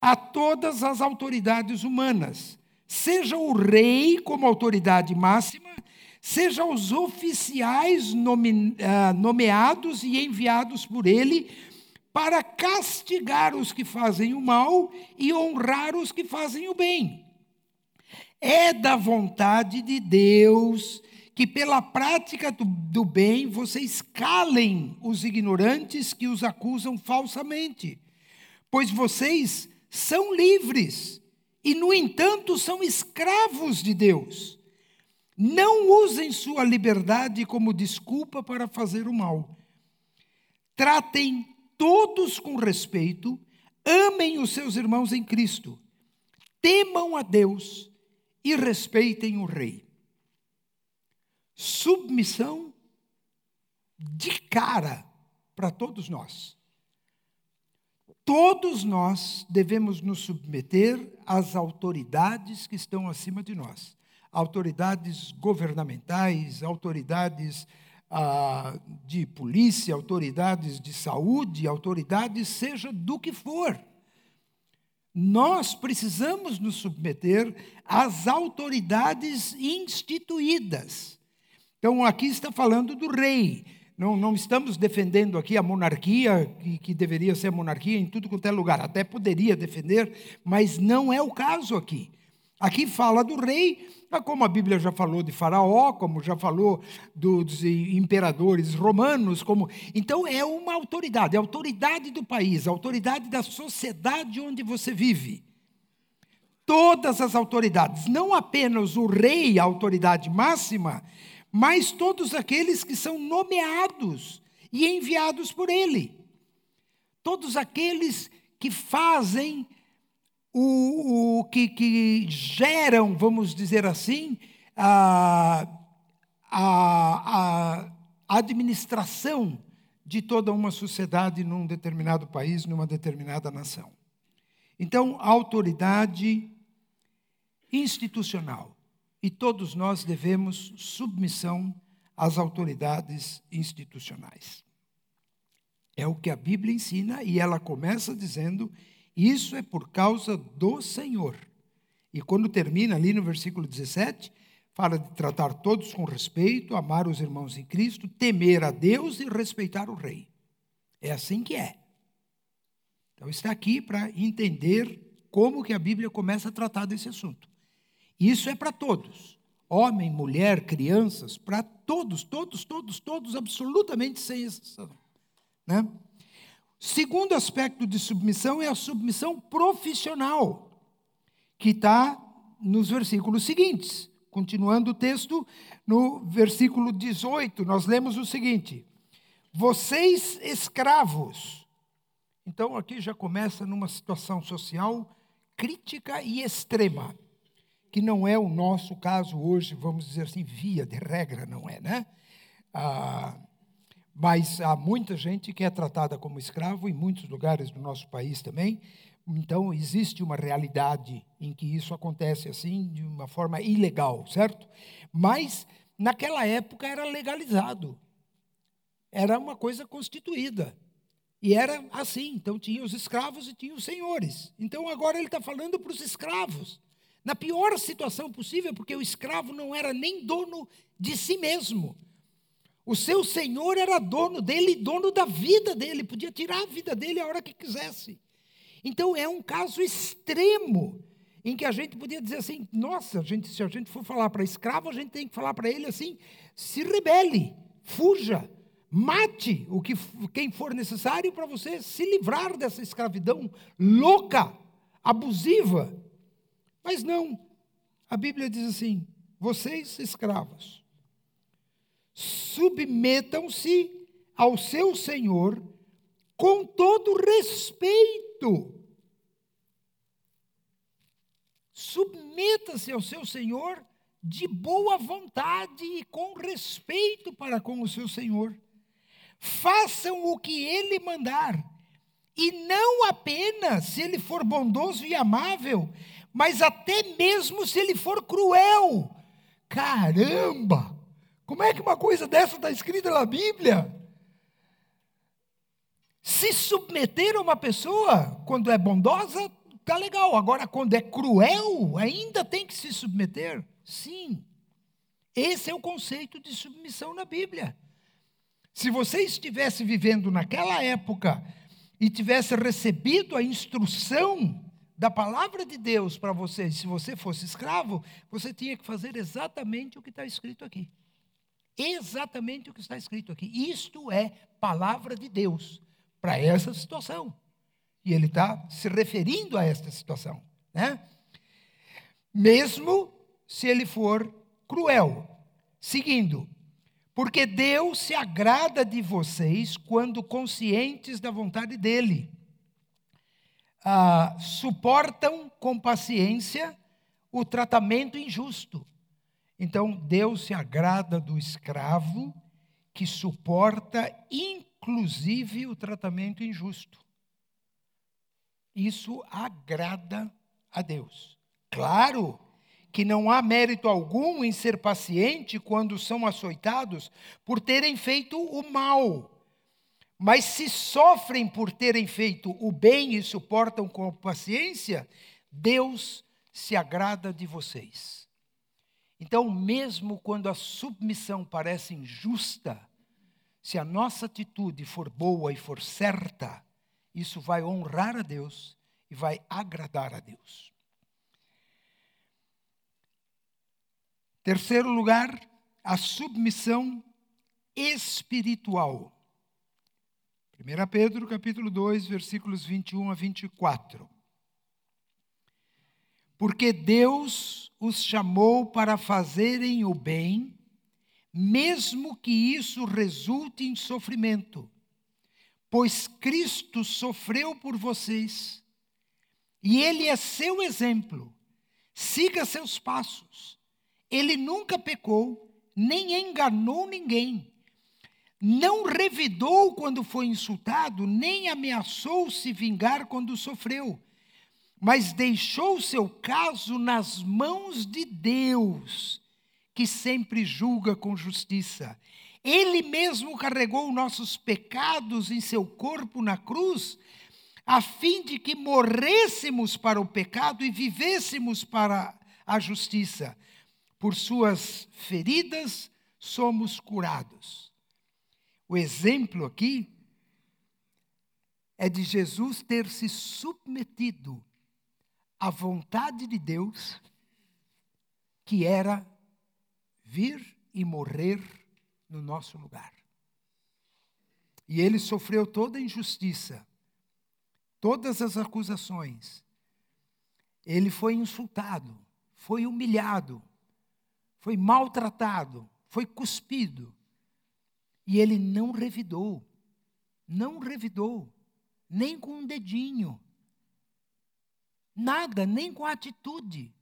a todas as autoridades humanas, seja o rei como autoridade máxima, seja os oficiais nome, uh, nomeados e enviados por ele para castigar os que fazem o mal e honrar os que fazem o bem. É da vontade de Deus que, pela prática do, do bem, vocês calem os ignorantes que os acusam falsamente, pois vocês são livres e, no entanto, são escravos de Deus. Não usem sua liberdade como desculpa para fazer o mal. Tratem todos com respeito, amem os seus irmãos em Cristo, temam a Deus e respeitem o Rei. Submissão de cara para todos nós. Todos nós devemos nos submeter às autoridades que estão acima de nós autoridades governamentais, autoridades ah, de polícia, autoridades de saúde, autoridades, seja do que for. Nós precisamos nos submeter às autoridades instituídas. Então, aqui está falando do rei. Não, não estamos defendendo aqui a monarquia, que, que deveria ser a monarquia em tudo quanto é lugar. Até poderia defender, mas não é o caso aqui. Aqui fala do rei, como a Bíblia já falou de Faraó, como já falou dos imperadores romanos, como então é uma autoridade, é a autoridade do país, a autoridade da sociedade onde você vive. Todas as autoridades, não apenas o rei, a autoridade máxima, mas todos aqueles que são nomeados e enviados por ele. Todos aqueles que fazem o, o que, que, geram, vamos dizer assim, a, a, a administração de toda uma sociedade num determinado país, numa determinada nação. Então, autoridade institucional e todos nós devemos submissão às autoridades institucionais. É o que a Bíblia ensina e ela começa dizendo: isso é por causa do Senhor. E quando termina ali no versículo 17, fala de tratar todos com respeito, amar os irmãos em Cristo, temer a Deus e respeitar o rei. É assim que é. Então está aqui para entender como que a Bíblia começa a tratar desse assunto. Isso é para todos. Homem, mulher, crianças, para todos, todos, todos, todos, absolutamente sem exceção. Né? Segundo aspecto de submissão é a submissão profissional, que está nos versículos seguintes. Continuando o texto, no versículo 18, nós lemos o seguinte: Vocês escravos. Então aqui já começa numa situação social crítica e extrema que não é o nosso caso hoje, vamos dizer assim, via de regra, não é, né? Ah, mas há muita gente que é tratada como escravo em muitos lugares do nosso país também. Então, existe uma realidade em que isso acontece assim, de uma forma ilegal, certo? Mas, naquela época, era legalizado. Era uma coisa constituída. E era assim. Então, tinha os escravos e tinha os senhores. Então, agora ele está falando para os escravos na pior situação possível, porque o escravo não era nem dono de si mesmo. O seu senhor era dono dele, dono da vida dele, podia tirar a vida dele a hora que quisesse. Então é um caso extremo em que a gente podia dizer assim: nossa, a gente, se a gente for falar para escravo, a gente tem que falar para ele assim: se rebele, fuja, mate o que quem for necessário para você se livrar dessa escravidão louca, abusiva. Mas não. A Bíblia diz assim: vocês escravos, submetam-se ao seu Senhor com todo respeito. Submeta-se ao seu Senhor de boa vontade e com respeito para com o seu Senhor. Façam o que ele mandar, e não apenas se ele for bondoso e amável, mas até mesmo se ele for cruel. Caramba! Como é que uma coisa dessa está escrita na Bíblia? Se submeter a uma pessoa, quando é bondosa, tá legal. Agora, quando é cruel, ainda tem que se submeter? Sim. Esse é o conceito de submissão na Bíblia. Se você estivesse vivendo naquela época e tivesse recebido a instrução da palavra de Deus para você, se você fosse escravo, você tinha que fazer exatamente o que está escrito aqui. Exatamente o que está escrito aqui. Isto é palavra de Deus para essa situação. E ele está se referindo a esta situação. Né? Mesmo se ele for cruel. Seguindo, porque Deus se agrada de vocês quando conscientes da vontade dEle. Ah, suportam com paciência o tratamento injusto. Então, Deus se agrada do escravo que suporta, inclusive, o tratamento injusto. Isso agrada a Deus. Claro que não há mérito algum em ser paciente quando são açoitados por terem feito o mal. Mas se sofrem por terem feito o bem e suportam com paciência, Deus se agrada de vocês. Então, mesmo quando a submissão parece injusta, se a nossa atitude for boa e for certa, isso vai honrar a Deus e vai agradar a Deus. Terceiro lugar, a submissão espiritual. 1 Pedro, capítulo 2, versículos 21 a 24. Porque Deus os chamou para fazerem o bem, mesmo que isso resulte em sofrimento, pois Cristo sofreu por vocês, e Ele é seu exemplo. Siga seus passos ele nunca pecou, nem enganou ninguém. Não revidou quando foi insultado, nem ameaçou se vingar quando sofreu, mas deixou seu caso nas mãos de Deus, que sempre julga com justiça. Ele mesmo carregou nossos pecados em seu corpo na cruz, a fim de que morrêssemos para o pecado e vivêssemos para a justiça por suas feridas somos curados. O exemplo aqui é de Jesus ter se submetido à vontade de Deus, que era vir e morrer no nosso lugar. E ele sofreu toda a injustiça, todas as acusações. Ele foi insultado, foi humilhado, foi maltratado, foi cuspido. E ele não revidou, não revidou, nem com um dedinho, nada, nem com a atitude.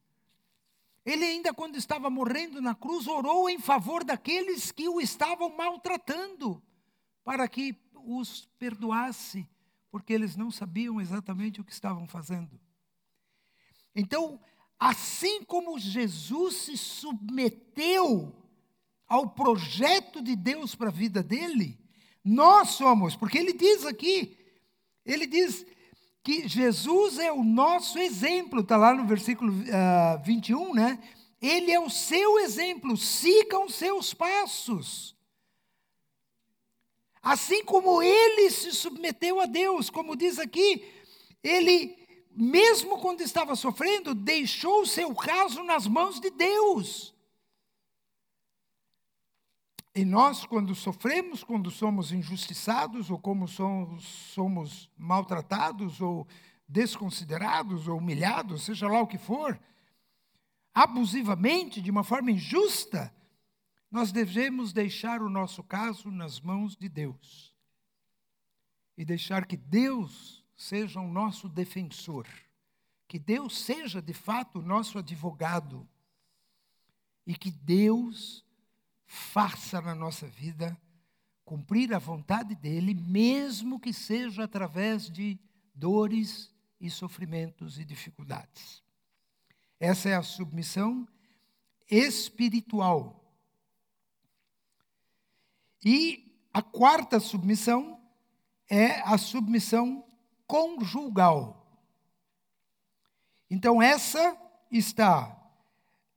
Ele ainda, quando estava morrendo na cruz, orou em favor daqueles que o estavam maltratando, para que os perdoasse, porque eles não sabiam exatamente o que estavam fazendo. Então, Assim como Jesus se submeteu ao projeto de Deus para a vida dele, nós somos, porque ele diz aqui, ele diz que Jesus é o nosso exemplo, está lá no versículo uh, ah, 21, né? Ele é o seu exemplo, sigam seus passos. Assim como ele se submeteu a Deus, como diz aqui, ele mesmo quando estava sofrendo, deixou o seu caso nas mãos de Deus. E nós, quando sofremos, quando somos injustiçados, ou como somos, somos maltratados, ou desconsiderados, ou humilhados, seja lá o que for, abusivamente, de uma forma injusta, nós devemos deixar o nosso caso nas mãos de Deus. E deixar que Deus seja o nosso defensor, que Deus seja de fato o nosso advogado e que Deus faça na nossa vida cumprir a vontade dele, mesmo que seja através de dores e sofrimentos e dificuldades. Essa é a submissão espiritual. E a quarta submissão é a submissão conjugal. Então, essa está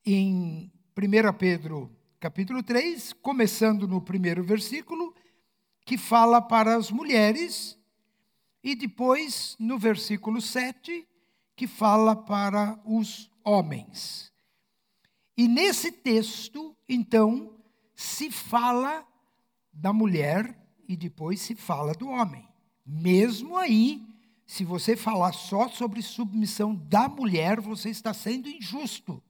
em 1 Pedro capítulo 3, começando no primeiro versículo, que fala para as mulheres, e depois no versículo 7, que fala para os homens. E nesse texto, então, se fala da mulher e depois se fala do homem. Mesmo aí, se você falar só sobre submissão da mulher, você está sendo injusto.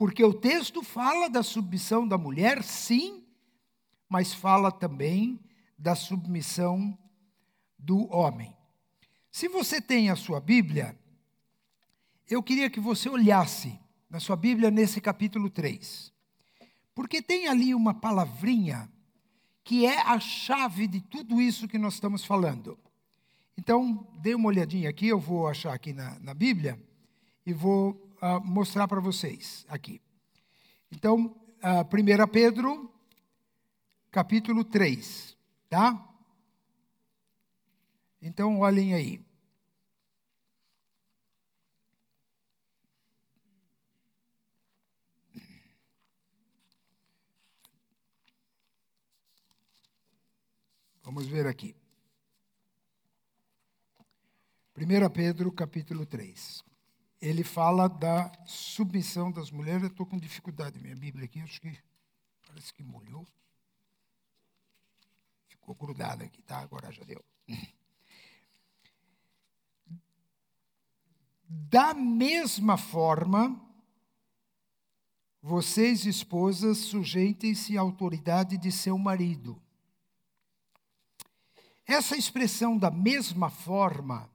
Porque o texto fala da submissão da mulher, sim, mas fala também da submissão do homem. Se você tem a sua Bíblia, eu queria que você olhasse na sua Bíblia nesse capítulo 3. Porque tem ali uma palavrinha que é a chave de tudo isso que nós estamos falando. Então, dê uma olhadinha aqui, eu vou achar aqui na, na Bíblia e vou uh, mostrar para vocês aqui. Então, uh, 1 Pedro, capítulo 3, tá? Então, olhem aí. Vamos ver aqui. 1 Pedro, capítulo 3. Ele fala da submissão das mulheres. Eu estou com dificuldade, minha Bíblia aqui, acho que parece que molhou. Ficou grudada aqui, tá? Agora já deu. Da mesma forma, vocês, esposas, sujeitem-se à autoridade de seu marido essa expressão da mesma forma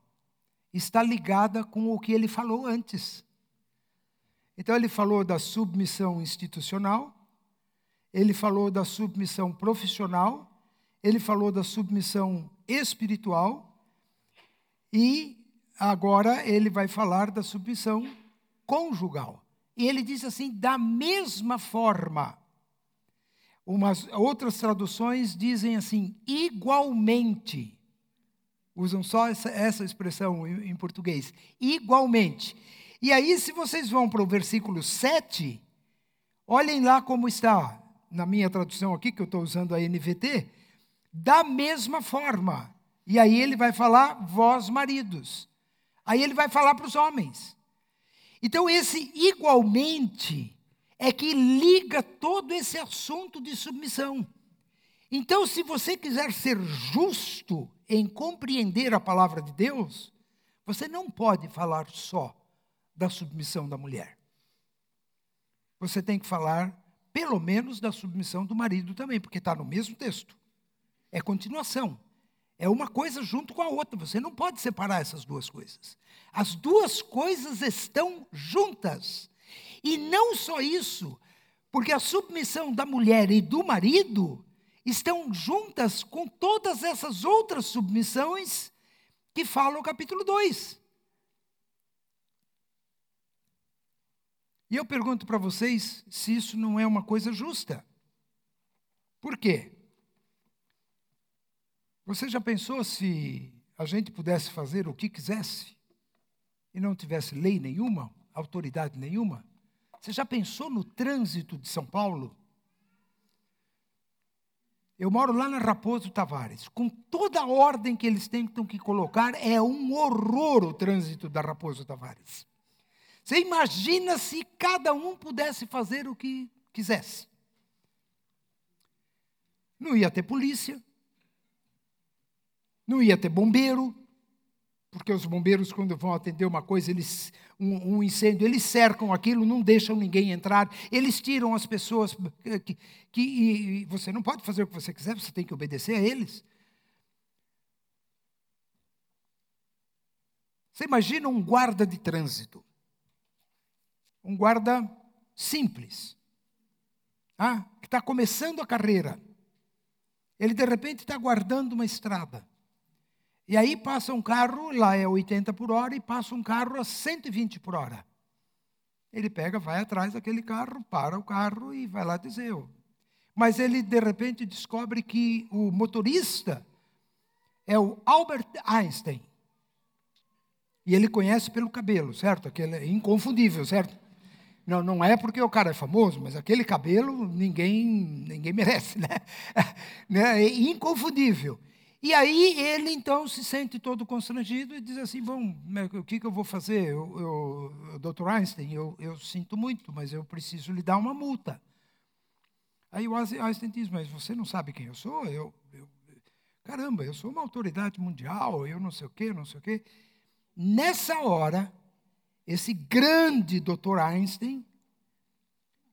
está ligada com o que ele falou antes. Então, ele falou da submissão institucional, ele falou da submissão profissional, ele falou da submissão espiritual, e agora ele vai falar da submissão conjugal. E ele diz assim: da mesma forma. Umas, outras traduções dizem assim, igualmente. Usam só essa, essa expressão em, em português. Igualmente. E aí, se vocês vão para o versículo 7, olhem lá como está, na minha tradução aqui, que eu estou usando a NVT, da mesma forma. E aí ele vai falar, vós maridos. Aí ele vai falar para os homens. Então, esse igualmente é que liga todo esse assunto de submissão. Então, se você quiser ser justo em compreender a palavra de Deus, você não pode falar só da submissão da mulher. Você tem que falar, pelo menos, da submissão do marido também, porque está no mesmo texto. É continuação. É uma coisa junto com a outra. Você não pode separar essas duas coisas. As duas coisas estão juntas. E não só isso, porque a submissão da mulher e do marido estão juntas com todas essas outras submissões que fala o capítulo 2. E eu pergunto para vocês se isso não é uma coisa justa. Por quê? Você já pensou se a gente pudesse fazer o que quisesse e não tivesse lei nenhuma, autoridade nenhuma? Você já pensou no trânsito de São Paulo? Eu moro lá na Raposo Tavares. Com toda a ordem que eles tentam que colocar, é um horror o trânsito da Raposo Tavares. Você imagina se cada um pudesse fazer o que quisesse. Não ia ter polícia, não ia ter bombeiro, porque os bombeiros, quando vão atender uma coisa, eles, um, um, incêndio, eles cercam aquilo, não deixam ninguém entrar, eles tiram as pessoas que, que e, você não pode fazer o que você quiser, você tem que obedecer a eles. Você imagina um guarda de trânsito, um guarda simples, ah, que está começando a carreira. Ele de repente está guardando uma estrada. E aí passa um carro, lá é 80 por hora, e passa um carro a 120 por hora. Ele pega, vai atrás daquele carro, para o carro e vai lá dizer. Mas ele, de repente, descobre que o motorista é o Albert Einstein. E ele conhece pelo cabelo, certo? Aquele é inconfundível, certo? Não, não é porque o cara é famoso, mas aquele cabelo ninguém, ninguém merece, né? né? É inconfundível. E aí ele então se sente todo constrangido e diz assim: Bom, o que, que eu vou fazer? Eu, eu, Dr. Einstein, eu, eu sinto muito, mas eu preciso lhe dar uma multa. Aí o Einstein diz: Mas você não sabe quem eu sou? Eu, eu, caramba, eu sou uma autoridade mundial, eu não sei o quê, não sei o quê. Nessa hora, esse grande Dr. Einstein,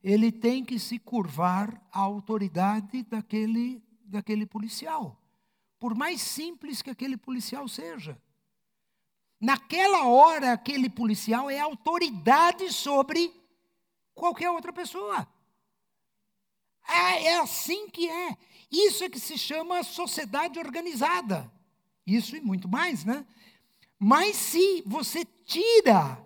ele tem que se curvar à autoridade daquele, daquele policial, por mais simples que aquele policial seja. Naquela hora, aquele policial é autoridade sobre qualquer outra pessoa. É, é assim que é. Isso é que se chama sociedade organizada. Isso e muito mais, né? Mas se você tira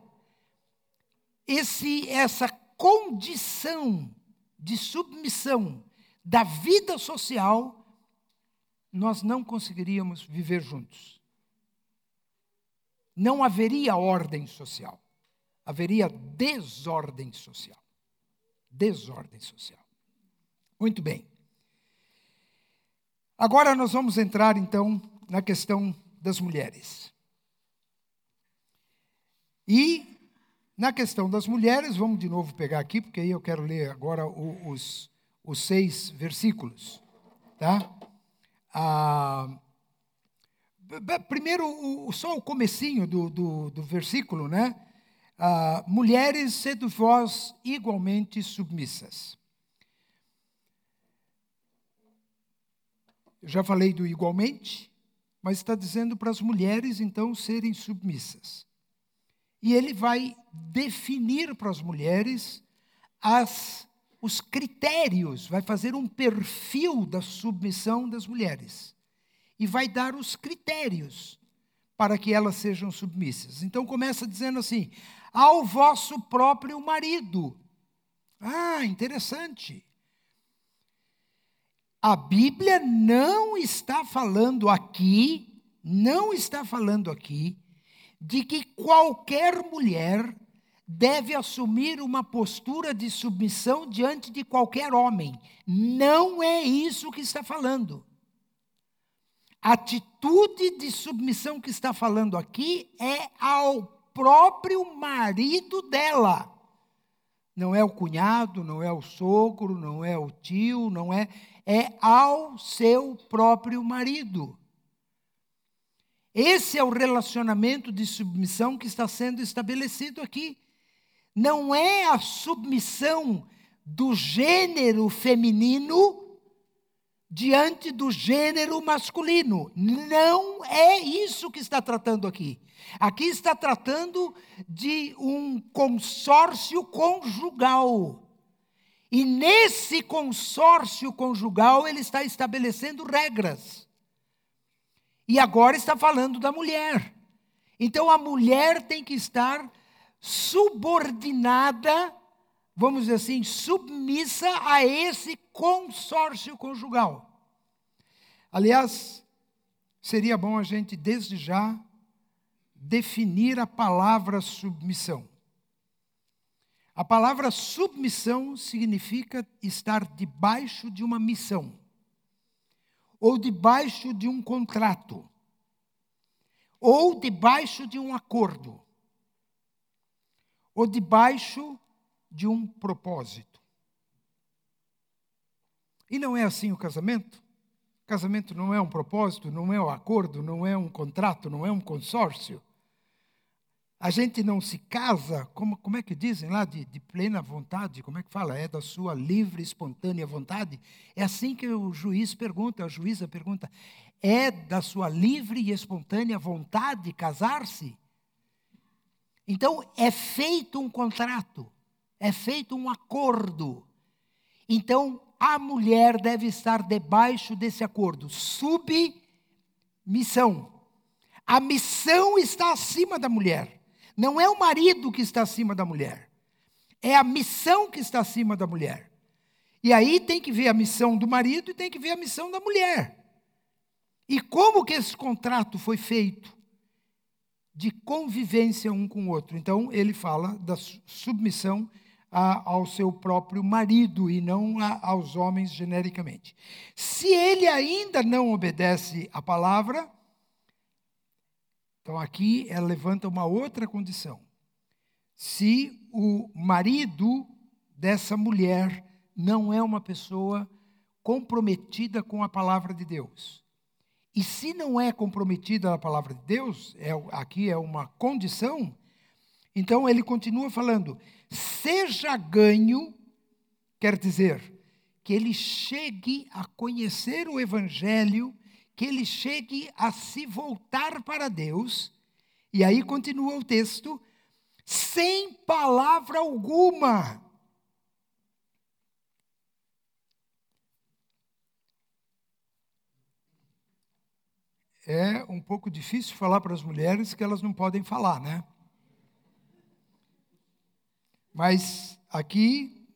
esse, essa condição de submissão da vida social, nós não conseguiríamos viver juntos. Não haveria ordem social. Haveria desordem social. Desordem social. Muito bem. Agora nós vamos entrar então na questão das mulheres. E na questão das mulheres, vamos de novo pegar aqui, porque aí eu quero ler agora os, os seis versículos. Tá? Ah, primeiro, o, só o comecinho do, do, do versículo, né? Ah, mulheres, sede vós igualmente submissas. Eu já falei do igualmente, mas está dizendo para as mulheres, então, serem submissas. E ele vai definir para as mulheres as, os critérios, vai fazer um perfil da submissão das mulheres. E vai dar os critérios para que elas sejam submissas. Então começa dizendo assim: ao vosso próprio marido. Ah, interessante. A Bíblia não está falando aqui, não está falando aqui de que qualquer mulher deve assumir uma postura de submissão diante de qualquer homem. Não é isso que está falando. A atitude de submissão que está falando aqui é ao próprio marido dela. Não é o cunhado, não é o sogro, não é o tio, não é. É ao seu próprio marido. Esse é o relacionamento de submissão que está sendo estabelecido aqui. Não é a submissão do gênero feminino diante do gênero masculino. Não é isso que está tratando aqui. Aqui está tratando de um consórcio conjugal. E nesse consórcio conjugal ele está estabelecendo regras. E agora está falando da mulher. Então a mulher tem que estar subordinada, vamos dizer assim, submissa a esse consórcio conjugal. Aliás, seria bom a gente, desde já, definir a palavra submissão. A palavra submissão significa estar debaixo de uma missão ou debaixo de um contrato, ou debaixo de um acordo, ou debaixo de um propósito. E não é assim o casamento? O casamento não é um propósito, não é um acordo, não é um contrato, não é um consórcio. A gente não se casa, como, como é que dizem lá, de, de, plena vontade, como é que fala? É da sua livre, espontânea vontade? É assim que o juiz pergunta, a juíza pergunta: é da sua livre e espontânea vontade casar-se? Então, é feito um contrato, é feito um acordo. Então, a mulher deve estar debaixo desse acordo, submissão. A missão está acima da mulher. Não é o marido que está acima da mulher. É a missão que está acima da mulher. E aí tem que ver a missão do marido e tem que ver a missão da mulher. E como que esse contrato foi feito? De convivência um com o outro. Então, ele fala da submissão a, ao seu próprio marido e não a, aos homens genericamente. Se ele ainda não obedece à palavra, então aqui ela levanta uma outra condição. Se o marido dessa mulher não é uma pessoa comprometida com a palavra de Deus. E se não é comprometida a palavra de Deus, é, aqui é uma condição, então ele continua falando: seja ganho, quer dizer, que ele chegue a conhecer o Evangelho, que ele chegue a se voltar para Deus, e aí continua o texto, sem palavra alguma. É um pouco difícil falar para as mulheres que elas não podem falar, né? Mas aqui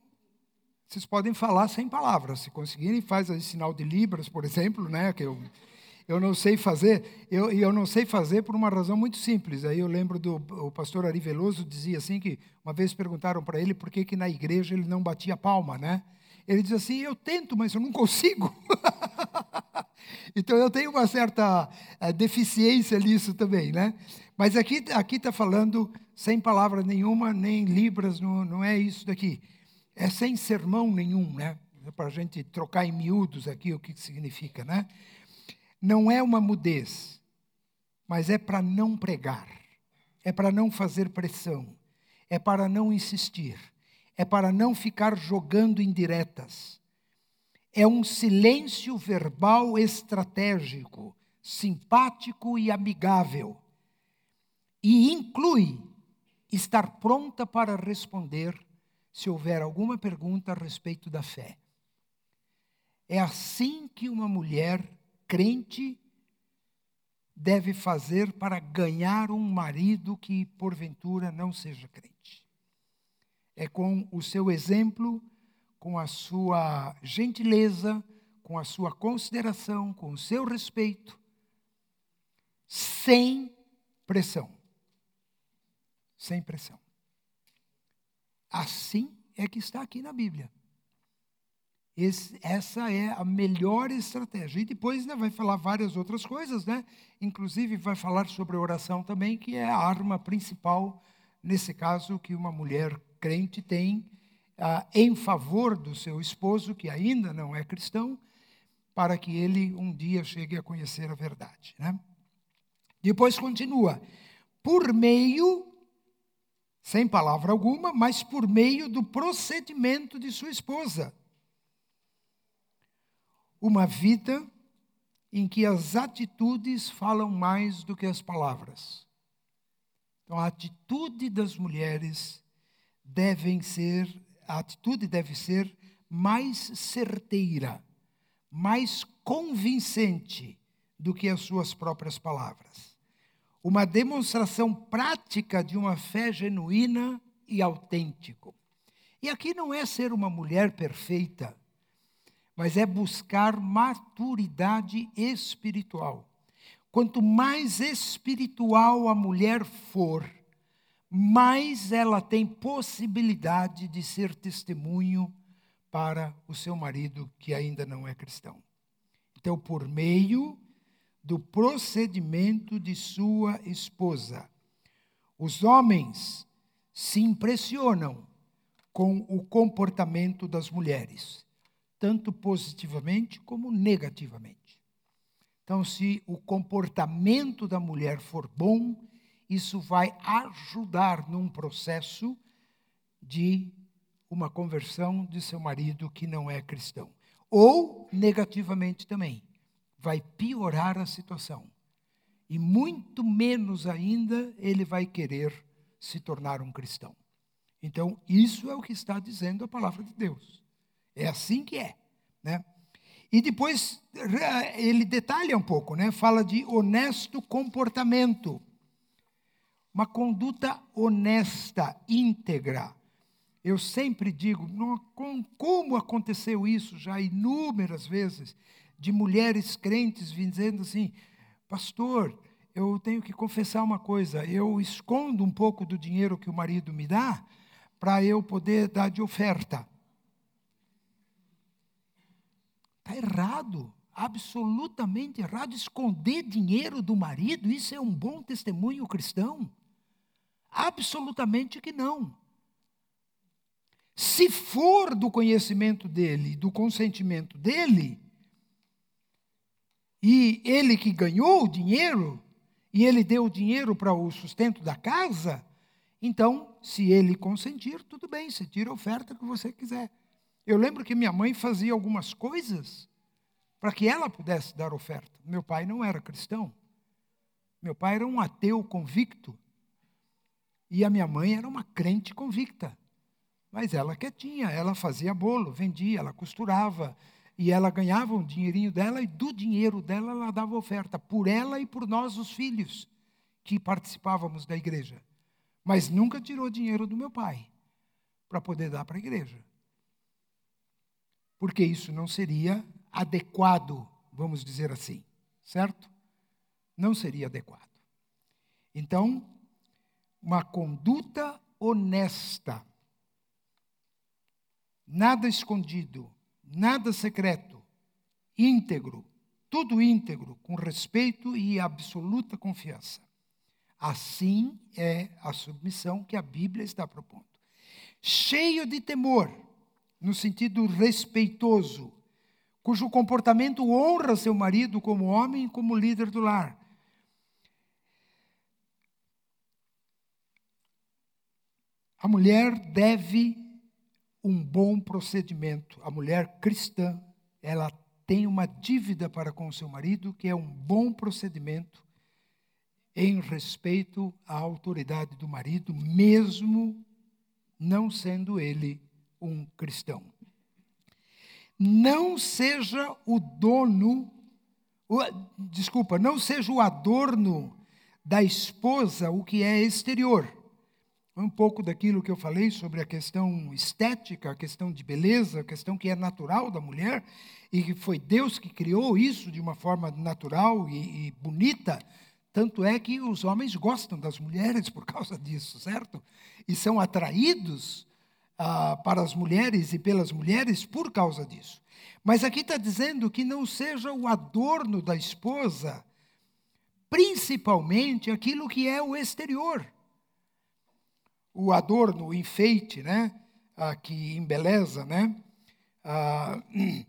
vocês podem falar sem palavras. Se conseguirem, faz aí sinal de libras, por exemplo, né? Que eu eu não sei fazer, eu, eu não sei fazer por uma razão muito simples. Aí eu lembro do o pastor Ari Veloso dizia assim que uma vez perguntaram para ele por que, que na igreja ele não batia palma, né? Ele diz assim: eu tento, mas eu não consigo. então eu tenho uma certa uh, deficiência nisso também, né? Mas aqui aqui está falando sem palavra nenhuma, nem libras, não, não é isso daqui. É sem sermão nenhum, né? Para a gente trocar em miúdos aqui o que significa, né? não é uma mudez, mas é para não pregar, é para não fazer pressão, é para não insistir, é para não ficar jogando indiretas. É um silêncio verbal estratégico, simpático e amigável. E inclui estar pronta para responder se houver alguma pergunta a respeito da fé. É assim que uma mulher crente deve fazer para ganhar um marido que, porventura, não seja crente. É com o seu exemplo, com a sua gentileza, com a sua consideração, com o seu respeito, sem pressão. Sem pressão. Assim é que está aqui na Bíblia. Esse, essa é a melhor estratégia. E depois né, vai falar várias outras coisas, né? Inclusive vai falar sobre oração também, que é a arma principal, nesse caso, que uma mulher crente tem ah, em favor do seu esposo, que ainda não é cristão, para que ele um dia chegue a conhecer a verdade. Né? Depois continua, por meio, sem palavra alguma, mas por meio do procedimento de sua esposa uma vida em que as atitudes falam mais do que as palavras. Então, a atitude das mulheres devem ser, a atitude deve ser mais certeira, mais convincente do que as suas próprias palavras. Uma demonstração prática de uma fé genuína e autêntico. E aqui não é ser uma mulher perfeita, mas é buscar maturidade espiritual. Quanto mais espiritual a mulher for, mais ela tem possibilidade de ser testemunho para o seu marido que ainda não é cristão. Então, por meio do procedimento de sua esposa, os homens se impressionam com o comportamento das mulheres tanto positivamente como negativamente. Então, se o comportamento da mulher for bom, isso vai ajudar num processo de uma conversão de seu marido que não é cristão. Ou, negativamente também, vai piorar a situação. E muito menos ainda ele vai querer se tornar um cristão. Então, isso é o que está dizendo a palavra de Deus. É assim que é. Né? E depois ele detalha um pouco, né? fala de honesto comportamento. Uma conduta honesta, íntegra. Eu sempre digo, como aconteceu isso já inúmeras vezes, de mulheres crentes dizendo assim, pastor, eu tenho que confessar uma coisa: eu escondo um pouco do dinheiro que o marido me dá para eu poder dar de oferta. Está errado, absolutamente errado. Esconder dinheiro do marido, isso é um bom testemunho cristão? Absolutamente que não. Se for do conhecimento dele, do consentimento dele, e ele que ganhou o dinheiro, e ele deu o dinheiro para o sustento da casa, então, se ele consentir, tudo bem, você tira a oferta que você quiser. Eu lembro que minha mãe fazia algumas coisas para que ela pudesse dar oferta. Meu pai não era cristão. Meu pai era um ateu convicto. E a minha mãe era uma crente convicta. Mas ela quietinha, ela fazia bolo, vendia, ela costurava, e ela ganhava um dinheirinho dela, e do dinheiro dela ela dava oferta, por ela e por nós, os filhos, que participávamos da igreja. Mas nunca tirou dinheiro do meu pai para poder dar para a igreja. Porque isso não seria adequado, vamos dizer assim, certo? Não seria adequado. Então, uma conduta honesta nada escondido, nada secreto, íntegro, tudo íntegro, com respeito e absoluta confiança. Assim é a submissão que a Bíblia está propondo. Cheio de temor, no sentido respeitoso, cujo comportamento honra seu marido como homem e como líder do lar. A mulher deve um bom procedimento. A mulher cristã, ela tem uma dívida para com o seu marido, que é um bom procedimento em respeito à autoridade do marido, mesmo não sendo ele um cristão. Não seja o dono, o, desculpa, não seja o adorno da esposa o que é exterior um pouco daquilo que eu falei sobre a questão estética, a questão de beleza, a questão que é natural da mulher, e que foi Deus que criou isso de uma forma natural e, e bonita. Tanto é que os homens gostam das mulheres por causa disso, certo? E são atraídos ah, para as mulheres e pelas mulheres por causa disso. Mas aqui está dizendo que não seja o adorno da esposa, principalmente aquilo que é o exterior o adorno, o enfeite, né? Ah, que embeleza, né? Ah,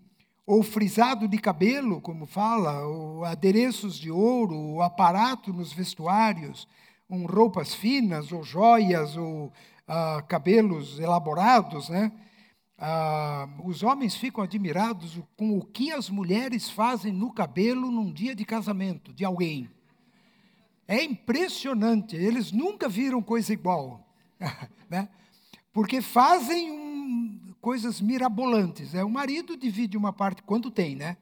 ou frisado de cabelo, como fala, ou adereços de ouro, ou aparato nos vestuários, um, roupas finas, ou joias, ou ah, cabelos elaborados, né? Ah, os homens ficam admirados com o que as mulheres fazem no cabelo num dia de casamento de alguém. É impressionante, eles nunca viram coisa igual. né? Porque fazem um, coisas mirabolantes. É, o marido divide uma parte, quando tem, né?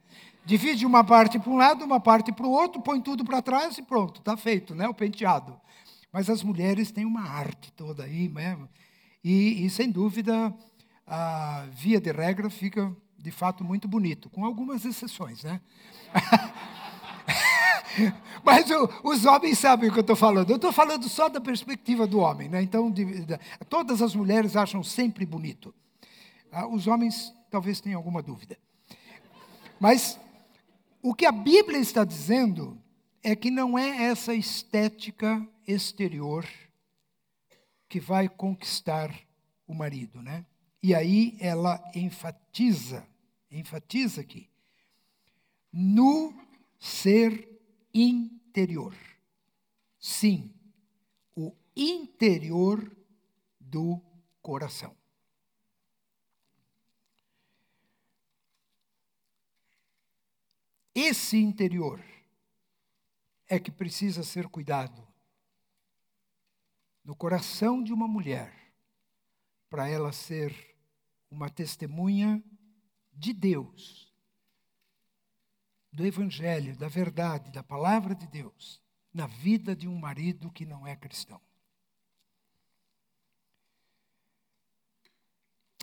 Divide uma parte para um lado, uma parte para o outro, põe tudo para trás e pronto, está feito, né? O penteado. Mas as mulheres têm uma arte toda aí, né? E, e sem dúvida, a via de regra fica de fato muito bonito, com algumas exceções, né? Mas o, os homens sabem o que eu estou falando. Eu estou falando só da perspectiva do homem. Né? Então, de, de, todas as mulheres acham sempre bonito. Ah, os homens talvez tenham alguma dúvida. Mas o que a Bíblia está dizendo é que não é essa estética exterior que vai conquistar o marido, né? E aí ela enfatiza, enfatiza aqui, no ser interior. Sim, o interior do coração. Esse interior é que precisa ser cuidado no coração de uma mulher, para ela ser uma testemunha de Deus do Evangelho, da verdade, da palavra de Deus, na vida de um marido que não é cristão.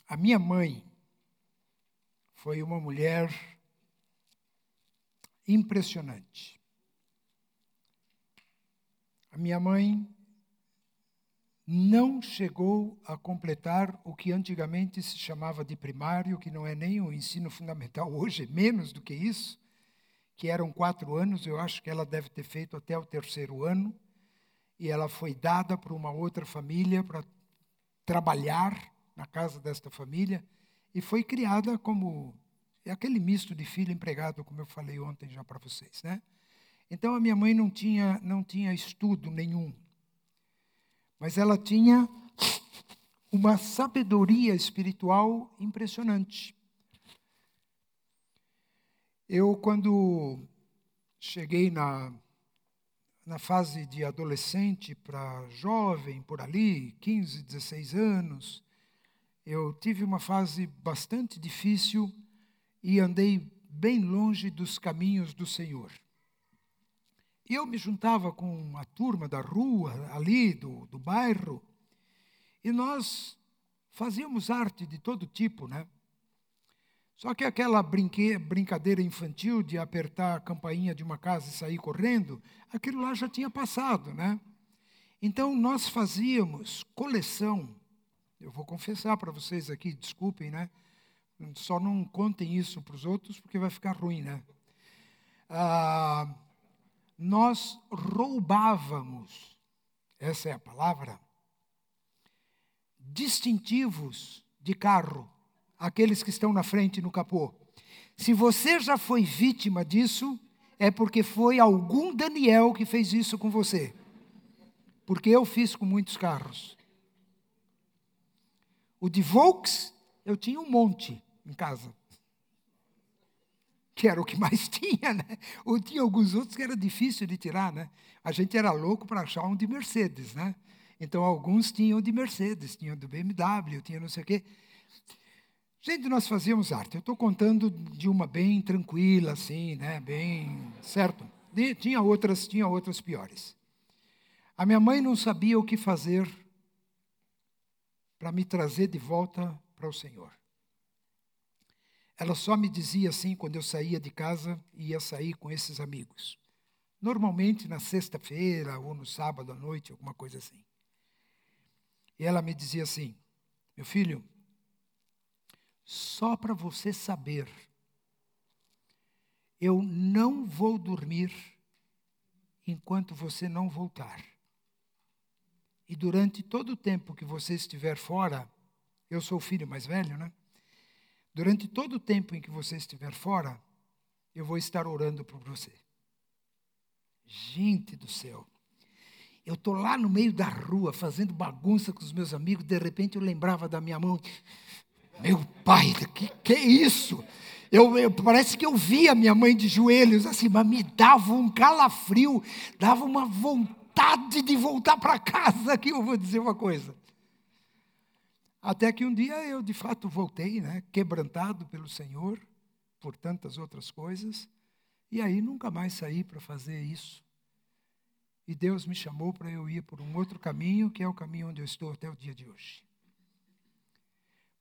A minha mãe foi uma mulher impressionante. A minha mãe não chegou a completar o que antigamente se chamava de primário, que não é nem o ensino fundamental hoje, é menos do que isso, que eram quatro anos, eu acho que ela deve ter feito até o terceiro ano, e ela foi dada para uma outra família para trabalhar na casa desta família, e foi criada como é aquele misto de filho empregado, como eu falei ontem já para vocês, né? Então a minha mãe não tinha não tinha estudo nenhum, mas ela tinha uma sabedoria espiritual impressionante. Eu, quando cheguei na, na fase de adolescente para jovem, por ali, 15, 16 anos, eu tive uma fase bastante difícil e andei bem longe dos caminhos do Senhor. Eu me juntava com a turma da rua, ali, do, do bairro, e nós fazíamos arte de todo tipo, né? Só que aquela brincadeira infantil de apertar a campainha de uma casa e sair correndo, aquilo lá já tinha passado, né? Então nós fazíamos coleção. Eu vou confessar para vocês aqui, desculpem, né? Só não contem isso para os outros porque vai ficar ruim, né? Ah, nós roubávamos, essa é a palavra, distintivos de carro aqueles que estão na frente no capô. Se você já foi vítima disso, é porque foi algum Daniel que fez isso com você. Porque eu fiz com muitos carros. O de Volks, eu tinha um monte em casa. Que era o que mais tinha, né? Ou tinha alguns outros que era difícil de tirar, né? A gente era louco para achar um de Mercedes, né? Então alguns tinham de Mercedes, tinham do BMW, tinha não sei o quê. Gente, nós fazíamos arte. Eu estou contando de uma bem tranquila, assim, né? Bem certo. E tinha outras, tinha outras piores. A minha mãe não sabia o que fazer para me trazer de volta para o Senhor. Ela só me dizia assim quando eu saía de casa e ia sair com esses amigos. Normalmente na sexta-feira ou no sábado à noite, alguma coisa assim. E ela me dizia assim: Meu filho, só para você saber, eu não vou dormir enquanto você não voltar. E durante todo o tempo que você estiver fora, eu sou o filho mais velho, né? Durante todo o tempo em que você estiver fora, eu vou estar orando por você. Gente do céu. Eu estou lá no meio da rua fazendo bagunça com os meus amigos, de repente eu lembrava da minha mão. Meu pai, que que é isso? Eu, eu, parece que eu via minha mãe de joelhos assim, mas me dava um calafrio, dava uma vontade de voltar para casa. Aqui eu vou dizer uma coisa. Até que um dia eu de fato voltei, né, quebrantado pelo Senhor, por tantas outras coisas, e aí nunca mais saí para fazer isso. E Deus me chamou para eu ir por um outro caminho, que é o caminho onde eu estou até o dia de hoje.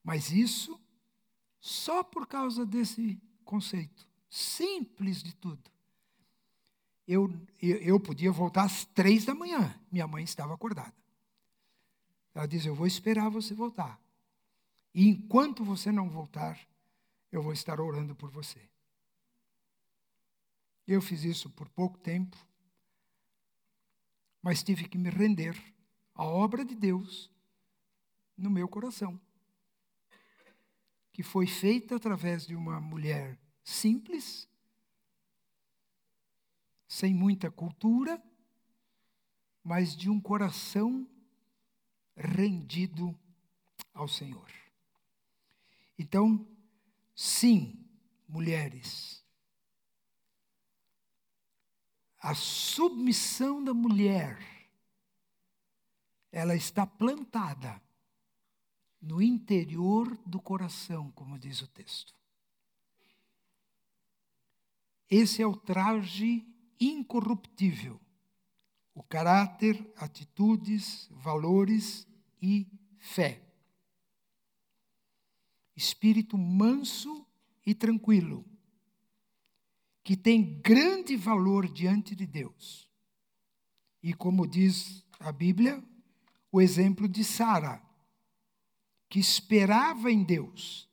Mas isso só por causa desse conceito, simples de tudo. Eu, eu, podia voltar às três da manhã, minha mãe estava acordada. Ela diz: Eu vou esperar você voltar. E enquanto você não voltar, eu vou estar orando por você. Eu fiz isso por pouco tempo, mas tive que me render à obra de Deus no meu coração que foi feita através de uma mulher simples, sem muita cultura, mas de um coração rendido ao Senhor. Então, sim, mulheres, a submissão da mulher, ela está plantada no interior do coração, como diz o texto. Esse é o traje incorruptível, o caráter, atitudes, valores e fé. Espírito manso e tranquilo, que tem grande valor diante de Deus E como diz a Bíblia, o exemplo de Sara, que esperava em Deus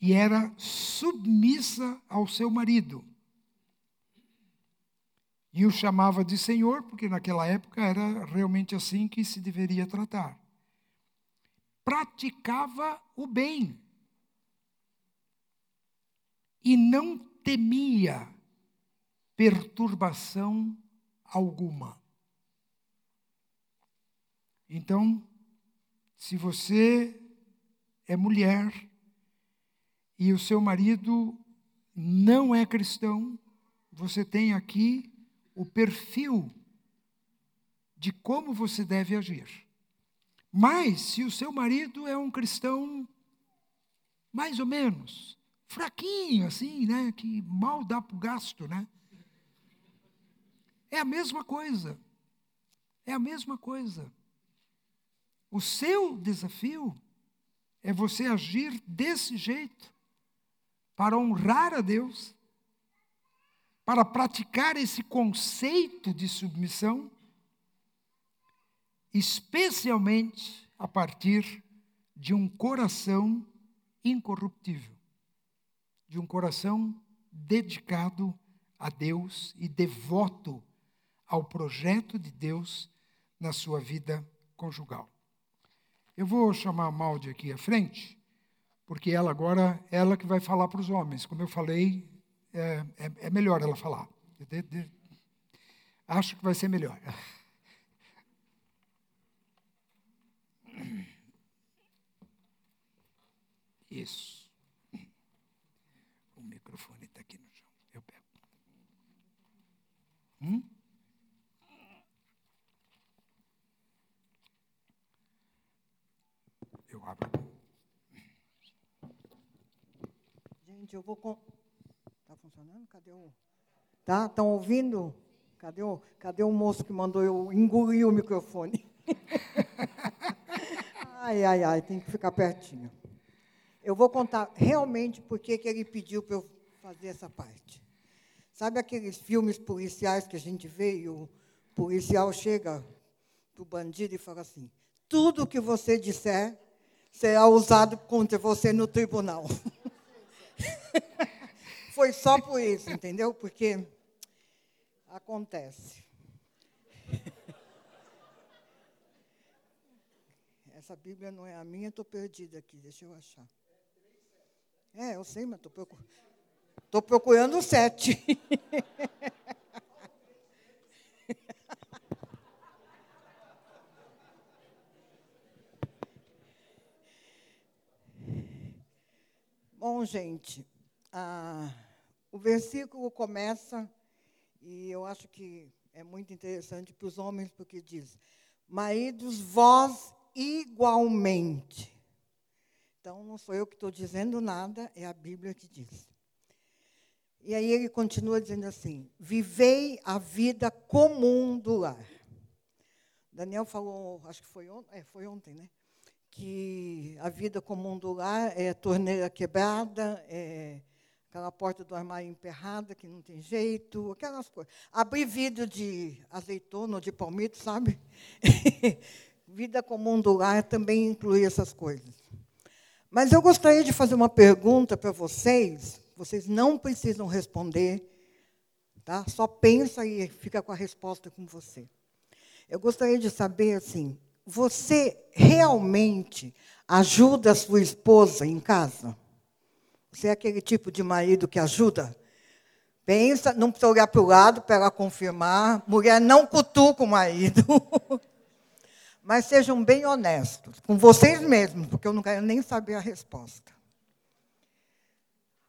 e era submissa ao seu marido. E o chamava de Senhor, porque naquela época era realmente assim que se deveria tratar. Praticava o bem e não temia perturbação alguma. Então, se você é mulher e o seu marido não é cristão, você tem aqui o perfil de como você deve agir. Mas, se o seu marido é um cristão mais ou menos, fraquinho, assim, né? Que mal dá para o gasto, né? É a mesma coisa. É a mesma coisa. O seu desafio é você agir desse jeito para honrar a Deus, para praticar esse conceito de submissão, especialmente a partir de um coração incorruptível de um coração dedicado a Deus e devoto ao projeto de Deus na sua vida conjugal. Eu vou chamar a Maldi aqui à frente, porque ela agora, ela que vai falar para os homens. Como eu falei, é, é, é melhor ela falar. De, de, acho que vai ser melhor. Isso. Hum? Eu Gente, eu vou. Com... Tá funcionando? Cadê o. Tá? Estão ouvindo? Cadê o, cadê o moço que mandou eu engolir o microfone? ai, ai, ai, tem que ficar pertinho. Eu vou contar realmente por que ele pediu para eu fazer essa parte. Sabe aqueles filmes policiais que a gente vê e o policial chega para o bandido e fala assim: tudo que você disser será usado contra você no tribunal. Foi só por isso, entendeu? Porque acontece. Essa Bíblia não é a minha, estou perdida aqui, deixa eu achar. É, eu sei, mas estou procurando. Estou procurando sete. Bom, gente, ah, o versículo começa, e eu acho que é muito interessante para os homens, porque diz: Maridos, vós igualmente. Então, não sou eu que estou dizendo nada, é a Bíblia que diz. E aí ele continua dizendo assim: vivei a vida comum do lar. Daniel falou, acho que foi ontem, é, foi ontem, né? Que a vida comum do lar é torneira quebrada, é aquela porta do armário emperrada que não tem jeito, aquelas coisas. Abrir vidro de azeitona ou de palmito, sabe? vida comum do lar também inclui essas coisas. Mas eu gostaria de fazer uma pergunta para vocês vocês não precisam responder, tá? Só pensa e fica com a resposta com você. Eu gostaria de saber assim, você realmente ajuda a sua esposa em casa? Você é aquele tipo de marido que ajuda? Pensa, não precisa olhar para o lado para ela confirmar. Mulher não cutuca o marido. Mas sejam bem honestos com vocês mesmos, porque eu não quero nem saber a resposta.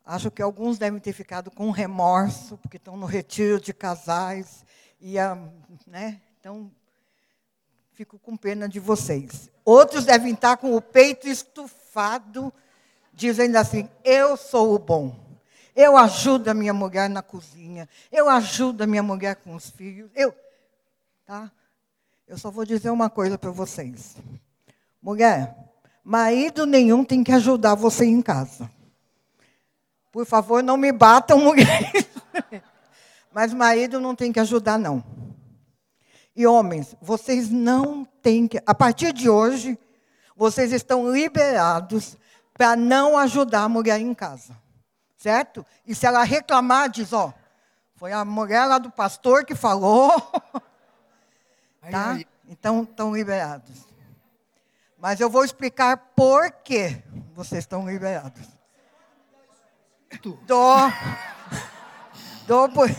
Acho que alguns devem ter ficado com remorso, porque estão no retiro de casais. E, né, então, fico com pena de vocês. Outros devem estar com o peito estufado, dizendo assim: Eu sou o bom. Eu ajudo a minha mulher na cozinha. Eu ajudo a minha mulher com os filhos. Eu, tá? Eu só vou dizer uma coisa para vocês. Mulher, marido nenhum tem que ajudar você em casa. Por favor, não me batam, mulheres. Mas marido não tem que ajudar, não. E homens, vocês não têm que. A partir de hoje, vocês estão liberados para não ajudar a mulher em casa. Certo? E se ela reclamar, diz: Ó, foi a mulher lá do pastor que falou. tá? Então, estão liberados. Mas eu vou explicar por que vocês estão liberados. Dou. Dou por.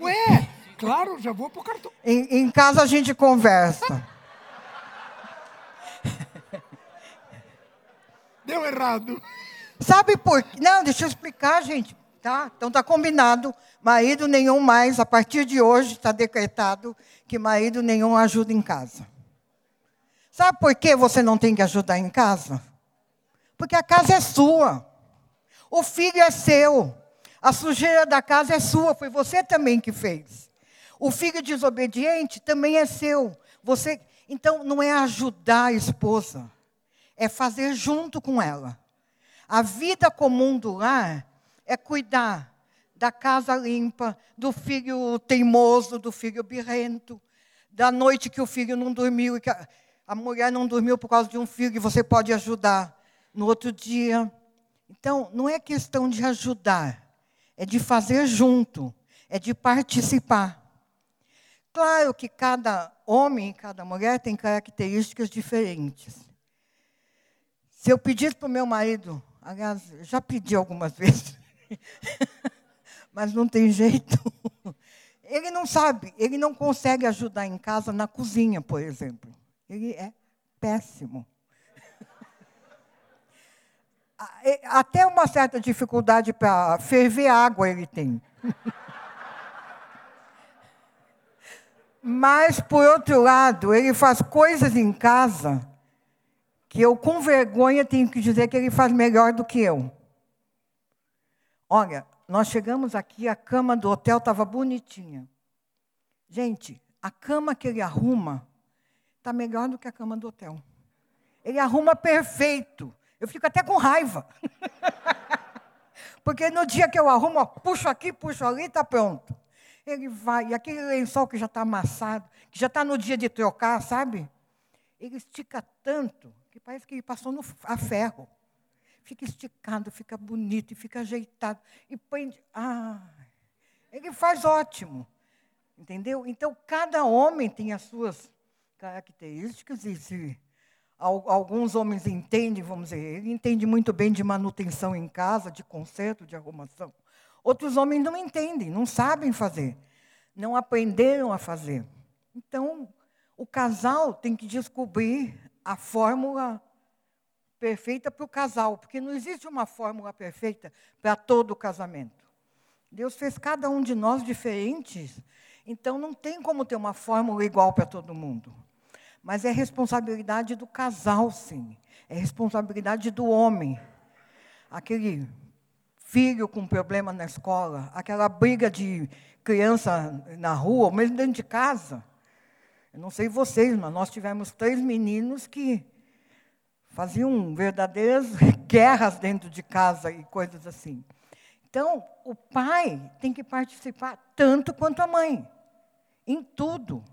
Ué, claro, já vou pro cartão. Em, em casa a gente conversa. Deu errado. Sabe por quê? Não, deixa eu explicar, gente. Tá? Então está combinado. Marido nenhum mais, a partir de hoje está decretado que marido nenhum ajuda em casa. Sabe por que você não tem que ajudar em casa? Porque a casa é sua. O filho é seu. A sujeira da casa é sua, foi você também que fez. O filho desobediente também é seu. Você, então não é ajudar a esposa, é fazer junto com ela. A vida comum do lar é cuidar da casa limpa, do filho teimoso, do filho birrento, da noite que o filho não dormiu e que a, a mulher não dormiu por causa de um filho e você pode ajudar no outro dia. Então, não é questão de ajudar, é de fazer junto, é de participar. Claro que cada homem e cada mulher tem características diferentes. Se eu pedisse para o meu marido, aliás, já pedi algumas vezes, mas não tem jeito. Ele não sabe, ele não consegue ajudar em casa na cozinha, por exemplo. Ele é péssimo. Até uma certa dificuldade para ferver água ele tem. Mas, por outro lado, ele faz coisas em casa que eu, com vergonha, tenho que dizer que ele faz melhor do que eu. Olha, nós chegamos aqui, a cama do hotel estava bonitinha. Gente, a cama que ele arruma está melhor do que a cama do hotel. Ele arruma perfeito. Eu fico até com raiva. Porque no dia que eu arrumo, ó, puxo aqui, puxo ali, está pronto. Ele vai, e aquele lençol que já está amassado, que já está no dia de trocar, sabe? Ele estica tanto que parece que ele passou no, a ferro fica esticado, fica bonito, e fica ajeitado. E põe. Ah, ele faz ótimo. Entendeu? Então, cada homem tem as suas características, e se alguns homens entendem, vamos dizer, ele entende muito bem de manutenção em casa, de conserto, de arrumação. Outros homens não entendem, não sabem fazer, não aprenderam a fazer. Então, o casal tem que descobrir a fórmula perfeita para o casal, porque não existe uma fórmula perfeita para todo o casamento. Deus fez cada um de nós diferentes, então não tem como ter uma fórmula igual para todo mundo. Mas é responsabilidade do casal, sim. É responsabilidade do homem. Aquele filho com problema na escola, aquela briga de criança na rua, ou mesmo dentro de casa. Eu não sei vocês, mas nós tivemos três meninos que faziam verdadeiras guerras dentro de casa e coisas assim. Então, o pai tem que participar tanto quanto a mãe, em tudo.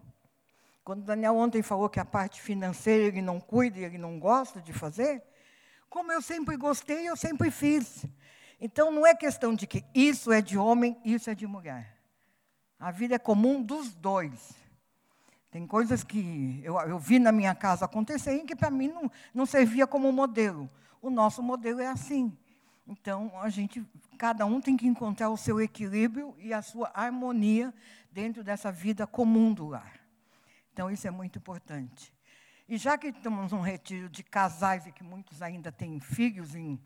Quando Daniel ontem falou que a parte financeira ele não cuida e ele não gosta de fazer, como eu sempre gostei, eu sempre fiz. Então, não é questão de que isso é de homem, isso é de mulher. A vida é comum dos dois. Tem coisas que eu, eu vi na minha casa acontecerem que para mim não, não servia como modelo. O nosso modelo é assim. Então, a gente, cada um tem que encontrar o seu equilíbrio e a sua harmonia dentro dessa vida comum do lar. Então, isso é muito importante. E já que estamos num retiro de casais e que muitos ainda têm filhos em,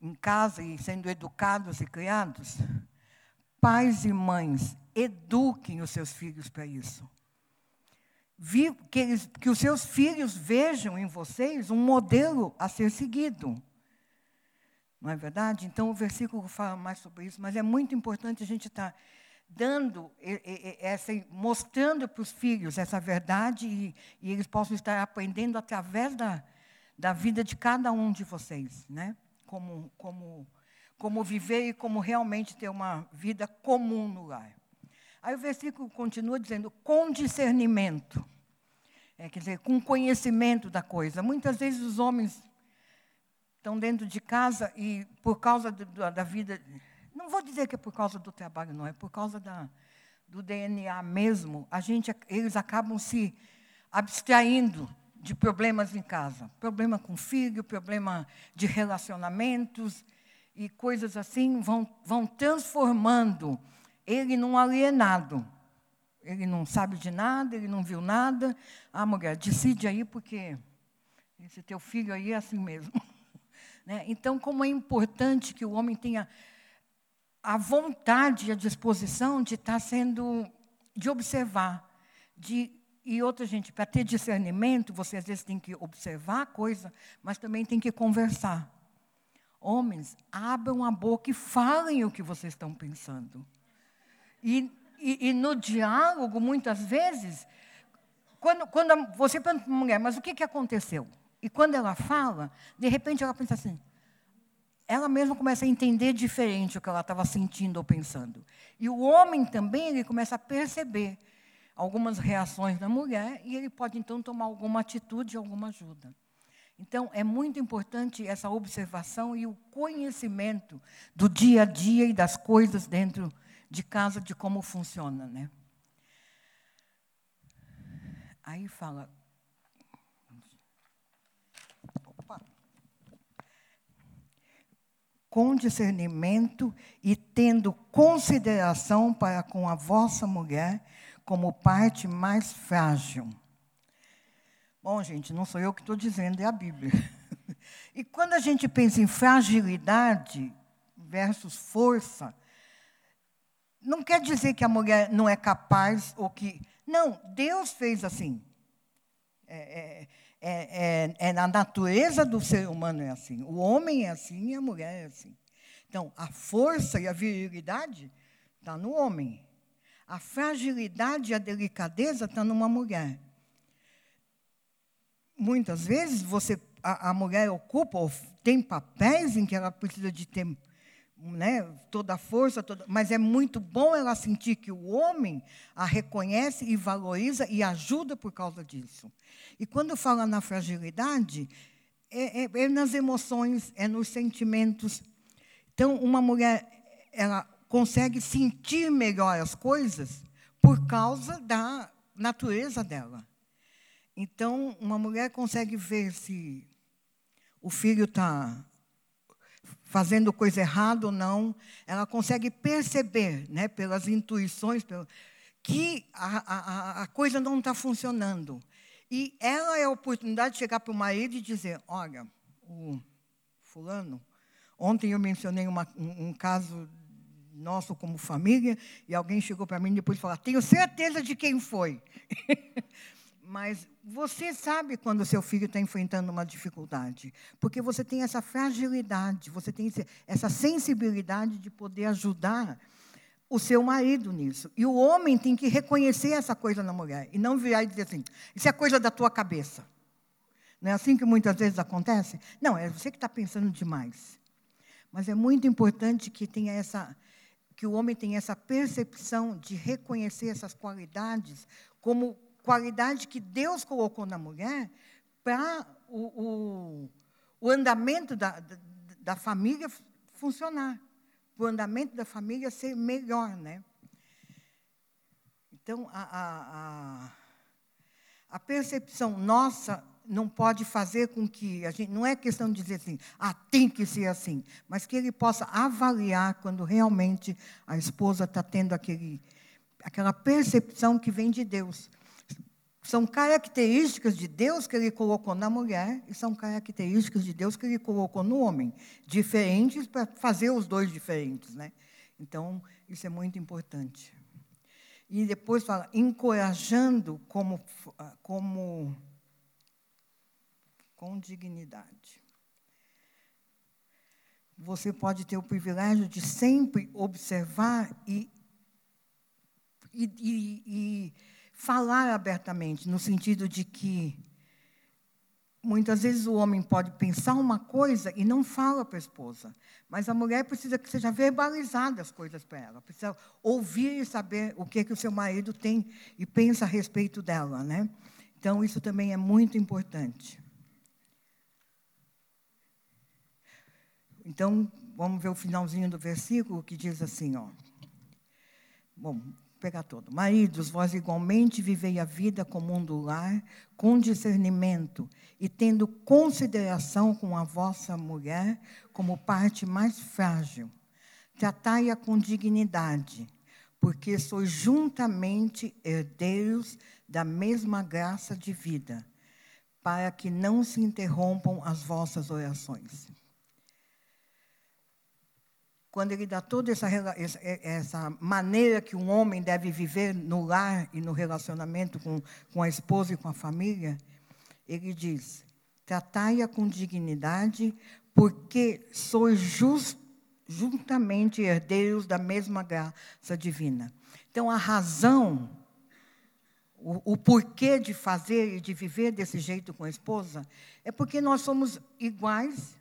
em casa e sendo educados e criados, pais e mães, eduquem os seus filhos para isso que, eles, que os seus filhos vejam em vocês um modelo a ser seguido. Não é verdade? Então o versículo fala mais sobre isso, mas é muito importante a gente estar tá dando, essa, mostrando para os filhos essa verdade e, e, eles possam estar aprendendo através da, da vida de cada um de vocês, né? Como, como, como viver e como realmente ter uma vida comum no lar. Aí o versículo continua dizendo, com discernimento. É, quer dizer, com conhecimento da coisa. Muitas vezes os homens estão dentro de casa e, por causa do, da vida. Não vou dizer que é por causa do trabalho, não, é por causa da, do DNA mesmo. A gente, eles acabam se abstraindo de problemas em casa. Problema com filho, problema de relacionamentos e coisas assim vão, vão transformando ele num alienado. Ele não sabe de nada, ele não viu nada. Ah, mulher, decide aí, porque esse teu filho aí é assim mesmo. né? Então, como é importante que o homem tenha a vontade e a disposição de estar sendo, de observar, de e outra gente, para ter discernimento, você às vezes tem que observar a coisa, mas também tem que conversar. Homens, abram a boca e falem o que vocês estão pensando. E e, e no diálogo, muitas vezes, quando, quando você pergunta para a mulher, mas o que, que aconteceu? E quando ela fala, de repente ela pensa assim, ela mesma começa a entender diferente o que ela estava sentindo ou pensando. E o homem também, ele começa a perceber algumas reações da mulher e ele pode então tomar alguma atitude, alguma ajuda. Então, é muito importante essa observação e o conhecimento do dia a dia e das coisas dentro de casa de como funciona, né? Aí fala. Opa. Com discernimento e tendo consideração para com a vossa mulher como parte mais frágil. Bom, gente, não sou eu que estou dizendo, é a Bíblia. E quando a gente pensa em fragilidade versus força, não quer dizer que a mulher não é capaz ou que. Não, Deus fez assim. É, é, é, é, na natureza do ser humano é assim. O homem é assim e a mulher é assim. Então, a força e a virilidade está no homem. A fragilidade e a delicadeza está numa mulher. Muitas vezes você, a, a mulher ocupa ou tem papéis em que ela precisa de ter né, toda a força, toda, mas é muito bom ela sentir que o homem a reconhece e valoriza e ajuda por causa disso. E quando fala na fragilidade, é, é, é nas emoções, é nos sentimentos. Então, uma mulher, ela consegue sentir melhor as coisas por causa da natureza dela. Então, uma mulher consegue ver se o filho está fazendo coisa errada ou não, ela consegue perceber, né, pelas intuições, que a, a, a coisa não está funcionando. E ela é a oportunidade de chegar para o marido e dizer: Olha, o fulano, ontem eu mencionei uma, um, um caso nosso como família, e alguém chegou para mim depois e falou: Tenho certeza de quem foi. Mas você sabe quando o seu filho está enfrentando uma dificuldade, porque você tem essa fragilidade, você tem essa sensibilidade de poder ajudar o seu marido nisso. E o homem tem que reconhecer essa coisa na mulher e não virar e dizer assim: isso é coisa da tua cabeça. Não é assim que muitas vezes acontece? Não, é você que está pensando demais. Mas é muito importante que tenha essa que o homem tenha essa percepção de reconhecer essas qualidades como qualidade que Deus colocou na mulher para o, o, o, andamento da, da, da família funcionar, para o andamento da família ser melhor. Né? Então, a, a, a, a percepção nossa não pode fazer com que a gente não é questão de dizer assim, ah, tem que ser assim, mas que ele possa avaliar quando realmente a esposa está tendo aquele, aquela percepção que vem de Deus. São características de Deus que ele colocou na mulher e são características de Deus que ele colocou no homem, diferentes para fazer os dois diferentes, né? Então, isso é muito importante. E depois fala encorajando como como com dignidade. Você pode ter o privilégio de sempre observar e, e, e, e falar abertamente, no sentido de que muitas vezes o homem pode pensar uma coisa e não fala para a esposa, mas a mulher precisa que seja verbalizada as coisas para ela, precisa ouvir e saber o que que o seu marido tem e pensa a respeito dela, né? Então isso também é muito importante. Então, vamos ver o finalzinho do versículo que diz assim, ó. Bom, pegar todo. Maridos, vós igualmente vivei a vida como um do lar, com discernimento e tendo consideração com a vossa mulher como parte mais frágil. Tratai-a com dignidade, porque sois juntamente herdeiros da mesma graça de vida, para que não se interrompam as vossas orações quando ele dá toda essa, essa maneira que um homem deve viver no lar e no relacionamento com, com a esposa e com a família, ele diz: tratai-a com dignidade, porque sois just, juntamente herdeiros da mesma graça divina. Então, a razão, o, o porquê de fazer e de viver desse jeito com a esposa, é porque nós somos iguais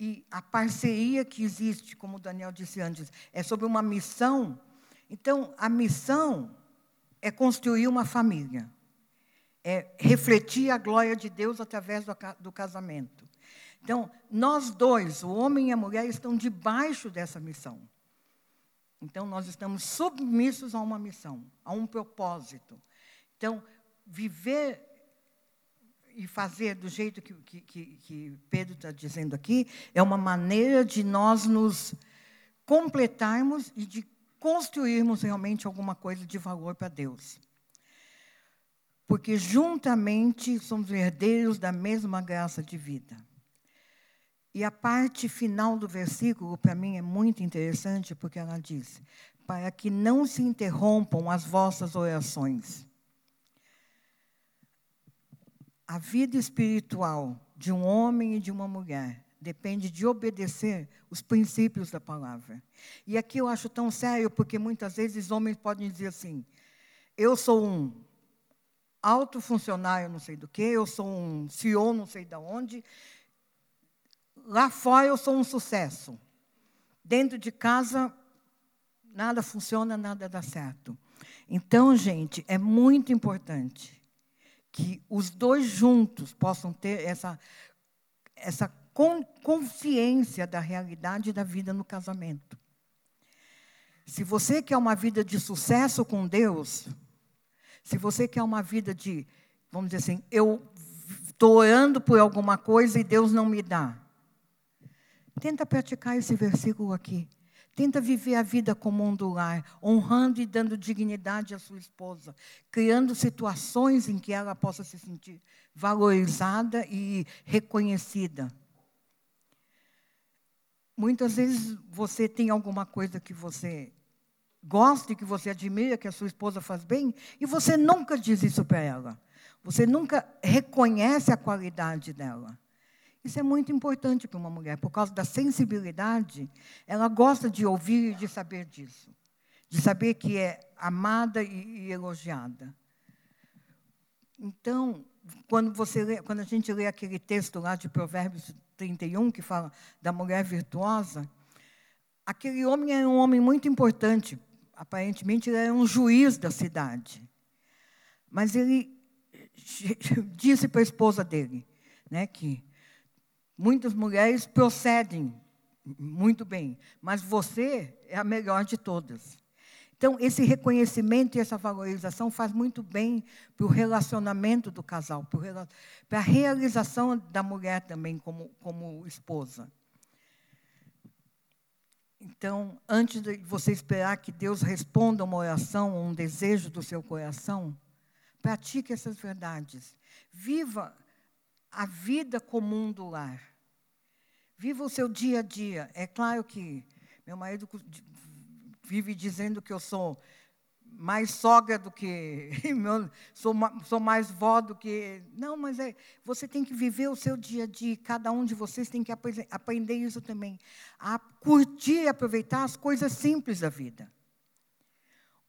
e a parceria que existe, como o Daniel disse antes, é sobre uma missão. Então, a missão é construir uma família, é refletir a glória de Deus através do, do casamento. Então, nós dois, o homem e a mulher, estão debaixo dessa missão. Então, nós estamos submissos a uma missão, a um propósito. Então, viver e fazer do jeito que, que, que Pedro está dizendo aqui, é uma maneira de nós nos completarmos e de construirmos realmente alguma coisa de valor para Deus. Porque juntamente somos herdeiros da mesma graça de vida. E a parte final do versículo, para mim, é muito interessante, porque ela diz: para que não se interrompam as vossas orações a vida espiritual de um homem e de uma mulher depende de obedecer os princípios da palavra. E aqui eu acho tão sério, porque muitas vezes homens podem dizer assim: eu sou um alto funcionário, não sei do que, eu sou um CEO, não sei de onde. Lá fora eu sou um sucesso. Dentro de casa, nada funciona, nada dá certo. Então, gente, é muito importante que os dois juntos possam ter essa, essa consciência da realidade da vida no casamento. Se você quer uma vida de sucesso com Deus, se você quer uma vida de, vamos dizer assim, eu estou orando por alguma coisa e Deus não me dá. Tenta praticar esse versículo aqui. Tenta viver a vida como um do lar, honrando e dando dignidade à sua esposa, criando situações em que ela possa se sentir valorizada e reconhecida. Muitas vezes você tem alguma coisa que você gosta e que você admira, que a sua esposa faz bem, e você nunca diz isso para ela. Você nunca reconhece a qualidade dela. Isso é muito importante para uma mulher, por causa da sensibilidade, ela gosta de ouvir e de saber disso, de saber que é amada e, e elogiada. Então, quando, você lê, quando a gente lê aquele texto lá de Provérbios 31, que fala da mulher virtuosa, aquele homem era um homem muito importante. Aparentemente, ele era um juiz da cidade. Mas ele disse para a esposa dele né, que Muitas mulheres procedem muito bem, mas você é a melhor de todas. Então, esse reconhecimento e essa valorização faz muito bem para o relacionamento do casal, para a realização da mulher também como, como esposa. Então, antes de você esperar que Deus responda uma oração um desejo do seu coração, pratique essas verdades. Viva a vida comum do lar. Viva o seu dia a dia. É claro que meu marido vive dizendo que eu sou mais sogra do que sou, sou mais vó do que não, mas é você tem que viver o seu dia a dia. Cada um de vocês tem que aprender isso também, a curtir e aproveitar as coisas simples da vida.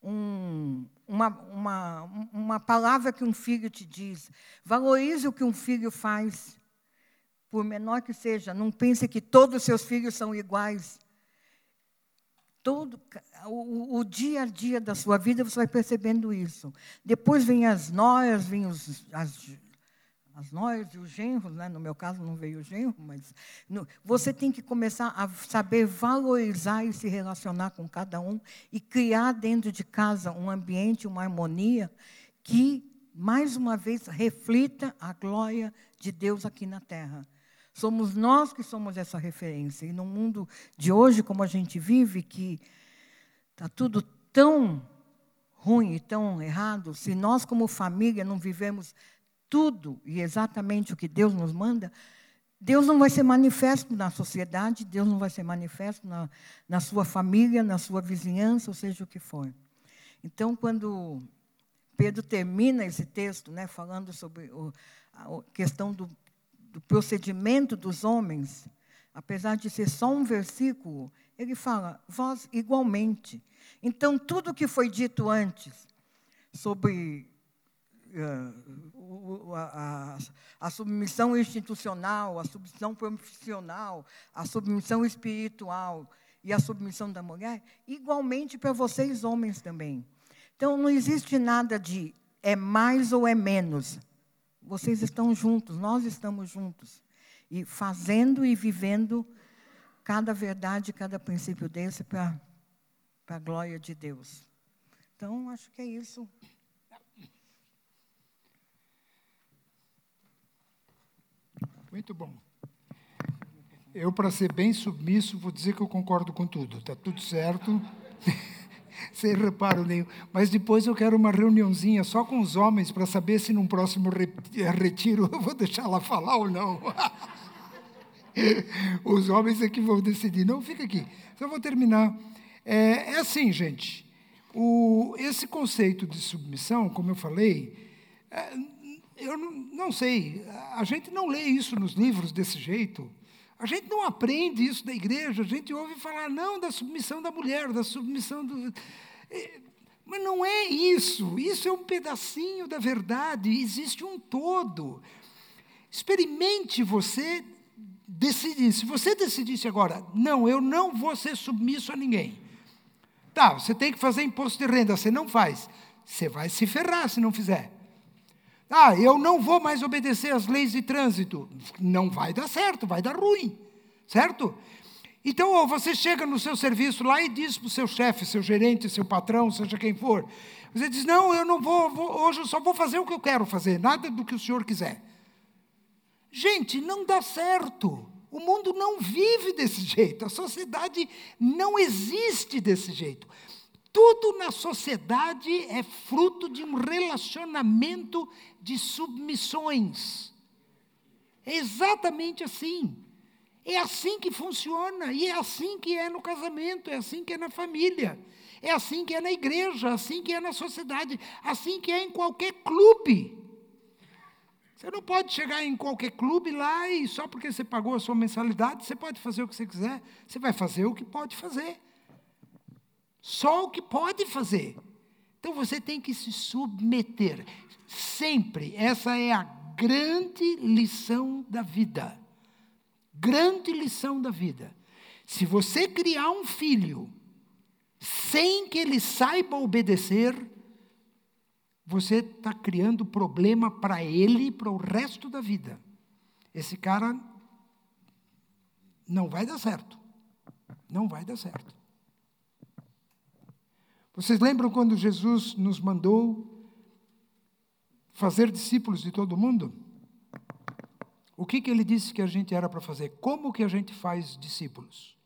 um, uma, uma, uma palavra que um filho te diz. Valorize o que um filho faz, por menor que seja. Não pense que todos os seus filhos são iguais. Todo o, o, dia a dia da sua vida você vai percebendo isso. Depois vem as noias, vem os, as, as noias e os genros, né? no meu caso não veio o genro, mas no, você tem que começar a saber valorizar e se relacionar com cada um e criar dentro de casa um ambiente, uma harmonia que, mais uma vez, reflita a glória de Deus aqui na terra. Somos nós que somos essa referência. E no mundo de hoje, como a gente vive, que está tudo tão ruim e tão errado, se nós, como família, não vivemos tudo e exatamente o que Deus nos manda, Deus não vai ser manifesto na sociedade, Deus não vai ser manifesto na, na sua família, na sua vizinhança, ou seja o que for. Então, quando Pedro termina esse texto, né, falando sobre o, a questão do, do procedimento dos homens, apesar de ser só um versículo, ele fala, vós igualmente. Então, tudo que foi dito antes sobre uh, a, a, submissão institucional, a submissão profissional, a submissão espiritual e a submissão da mulher, igualmente para vocês homens também. Então, não existe nada de é mais ou é menos. Vocês estão juntos, nós estamos juntos. E fazendo e vivendo cada verdade, cada princípio desse para a glória de Deus. Então, acho que é isso. Muito bom. Eu, para ser bem submisso, vou dizer que eu concordo com tudo. Está tudo certo. Sem reparo nenhum. Mas depois eu quero uma reuniãozinha só com os homens para saber se num próximo retiro eu vou deixar ela falar ou não. Os homens é que vão decidir. Não, fica aqui. Só vou terminar. É, é assim, gente. O, esse conceito de submissão, como eu falei, é, eu não, não sei, a gente não lê isso nos livros desse jeito. A gente não aprende isso da igreja, a gente ouve falar, não, da submissão da mulher, da submissão do. É, mas não é isso, isso é um pedacinho da verdade, existe um todo. Experimente você decidir. Se você decidisse agora, não, eu não vou ser submisso a ninguém. Tá, você tem que fazer imposto de renda, você não faz. Você vai se ferrar se não fizer. Ah, eu não vou mais obedecer às leis de trânsito. Não vai dar certo, vai dar ruim. Certo? Então, você chega no seu serviço lá e diz para o seu chefe, seu gerente, seu patrão, seja quem for. Você diz: Não, eu não vou, vou, hoje eu só vou fazer o que eu quero fazer, nada do que o senhor quiser. Gente, não dá certo. O mundo não vive desse jeito, a sociedade não existe desse jeito. Tudo na sociedade é fruto de um relacionamento de submissões. É exatamente assim. É assim que funciona, e é assim que é no casamento, é assim que é na família, é assim que é na igreja, é assim que é na sociedade, assim que é em qualquer clube. Você não pode chegar em qualquer clube lá e só porque você pagou a sua mensalidade, você pode fazer o que você quiser, você vai fazer o que pode fazer. Só o que pode fazer. Então você tem que se submeter. Sempre. Essa é a grande lição da vida. Grande lição da vida. Se você criar um filho sem que ele saiba obedecer, você está criando problema para ele e para o resto da vida. Esse cara não vai dar certo. Não vai dar certo. Vocês lembram quando Jesus nos mandou fazer discípulos de todo mundo? O que, que ele disse que a gente era para fazer? Como que a gente faz discípulos?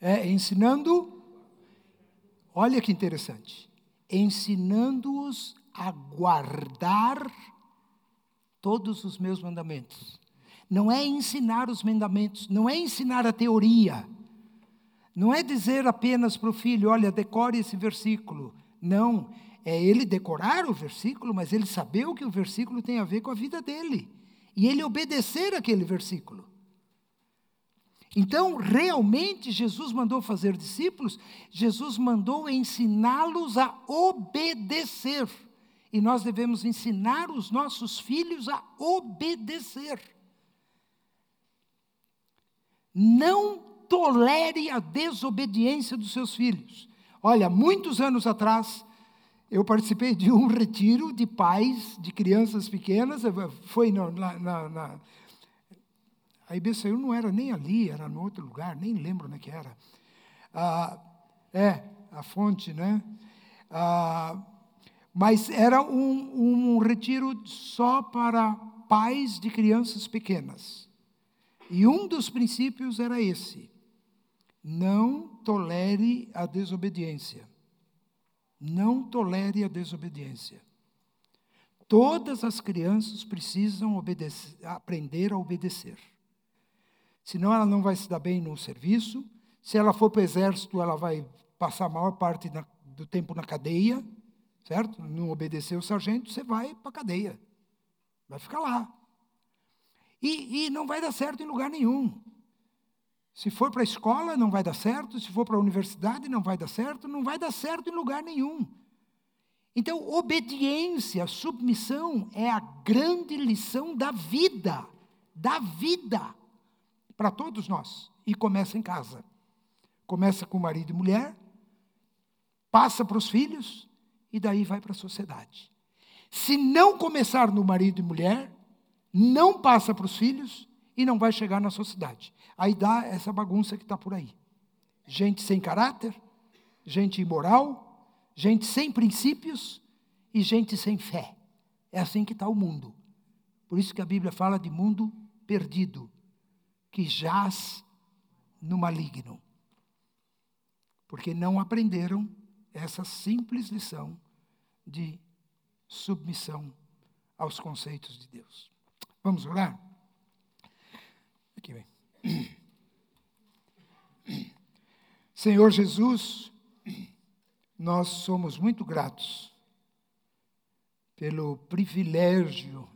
É ensinando. Olha que interessante. Ensinando-os a guardar todos os meus mandamentos. Não é ensinar os mandamentos, não é ensinar a teoria não é dizer apenas para o filho, olha, decore esse versículo. Não, é ele decorar o versículo, mas ele saber o que o versículo tem a ver com a vida dele. E ele obedecer aquele versículo. Então, realmente, Jesus mandou fazer discípulos, Jesus mandou ensiná-los a obedecer. E nós devemos ensinar os nossos filhos a obedecer. Não tolere a desobediência dos seus filhos. Olha, muitos anos atrás, eu participei de um retiro de pais de crianças pequenas, foi na, na, na a IBCU não era nem ali, era no outro lugar, nem lembro onde que era. Ah, é, a fonte, né? Ah, mas era um, um retiro só para pais de crianças pequenas. E um dos princípios era esse: não tolere a desobediência. Não tolere a desobediência. Todas as crianças precisam aprender a obedecer. Senão ela não vai se dar bem no serviço. Se ela for para o exército, ela vai passar a maior parte na, do tempo na cadeia, certo? Não obedecer o sargento, você vai para a cadeia. Vai ficar lá. E, e não vai dar certo em lugar nenhum. Se for para a escola, não vai dar certo. Se for para a universidade, não vai dar certo. Não vai dar certo em lugar nenhum. Então, obediência, submissão é a grande lição da vida. Da vida para todos nós. E começa em casa. Começa com marido e mulher, passa para os filhos e daí vai para a sociedade. Se não começar no marido e mulher, não passa para os filhos e não vai chegar na sociedade. Aí dá essa bagunça que está por aí. Gente sem caráter, gente imoral, gente sem princípios e gente sem fé. É assim que está o mundo. Por isso que a Bíblia fala de mundo perdido que jaz no maligno. Porque não aprenderam essa simples lição de submissão aos conceitos de Deus. Vamos orar? Aqui vem. Senhor Jesus, nós somos muito gratos pelo privilégio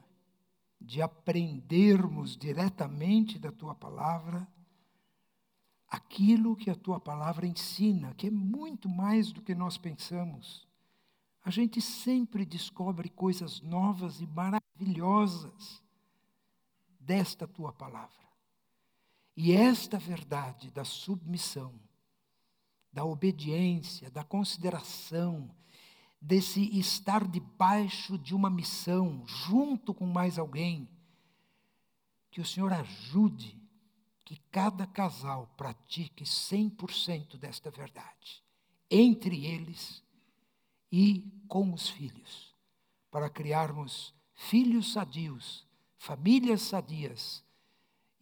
de aprendermos diretamente da tua palavra aquilo que a tua palavra ensina, que é muito mais do que nós pensamos. A gente sempre descobre coisas novas e maravilhosas desta tua palavra. E esta verdade da submissão, da obediência, da consideração, desse estar debaixo de uma missão, junto com mais alguém. Que o Senhor ajude que cada casal pratique 100% desta verdade, entre eles e com os filhos, para criarmos filhos sadios, famílias sadias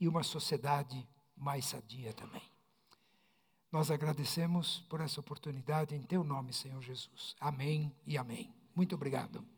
e uma sociedade mais sadia também. Nós agradecemos por essa oportunidade em teu nome, Senhor Jesus. Amém e amém. Muito obrigado.